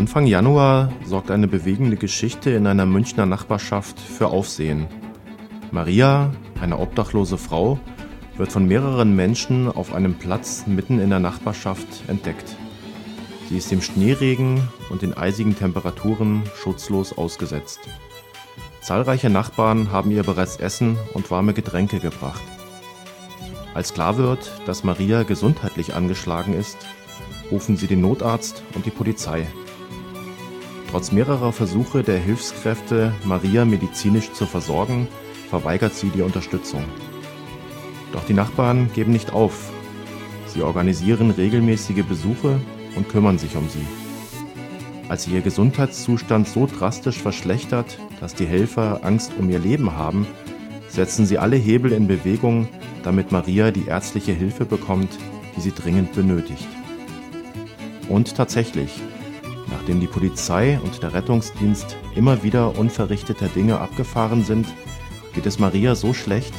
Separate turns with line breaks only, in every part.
Anfang Januar sorgt eine bewegende Geschichte in einer Münchner Nachbarschaft für Aufsehen. Maria, eine obdachlose Frau, wird von mehreren Menschen auf einem Platz mitten in der Nachbarschaft entdeckt. Sie ist dem Schneeregen und den eisigen Temperaturen schutzlos ausgesetzt. Zahlreiche Nachbarn haben ihr bereits Essen und warme Getränke gebracht. Als klar wird, dass Maria gesundheitlich angeschlagen ist, rufen sie den Notarzt und die Polizei. Trotz mehrerer Versuche der Hilfskräfte, Maria medizinisch zu versorgen, verweigert sie die Unterstützung. Doch die Nachbarn geben nicht auf. Sie organisieren regelmäßige Besuche und kümmern sich um sie. Als ihr Gesundheitszustand so drastisch verschlechtert, dass die Helfer Angst um ihr Leben haben, setzen sie alle Hebel in Bewegung, damit Maria die ärztliche Hilfe bekommt, die sie dringend benötigt. Und tatsächlich, nachdem die Polizei und der Rettungsdienst immer wieder unverrichteter Dinge abgefahren sind, geht es Maria so schlecht,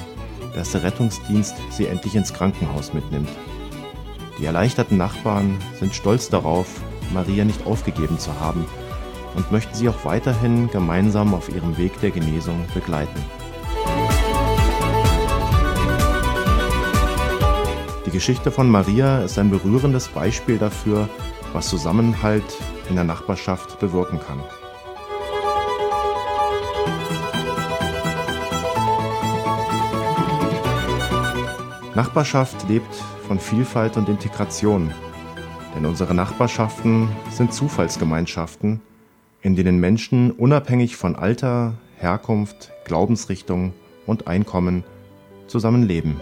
dass der Rettungsdienst sie endlich ins Krankenhaus mitnimmt. Die erleichterten Nachbarn sind stolz darauf, Maria nicht aufgegeben zu haben und möchten sie auch weiterhin gemeinsam auf ihrem Weg der Genesung begleiten. Die Geschichte von Maria ist ein berührendes Beispiel dafür, was Zusammenhalt in der Nachbarschaft bewirken kann. Nachbarschaft lebt von Vielfalt und Integration, denn unsere Nachbarschaften sind Zufallsgemeinschaften, in denen Menschen unabhängig von Alter, Herkunft, Glaubensrichtung und Einkommen zusammenleben.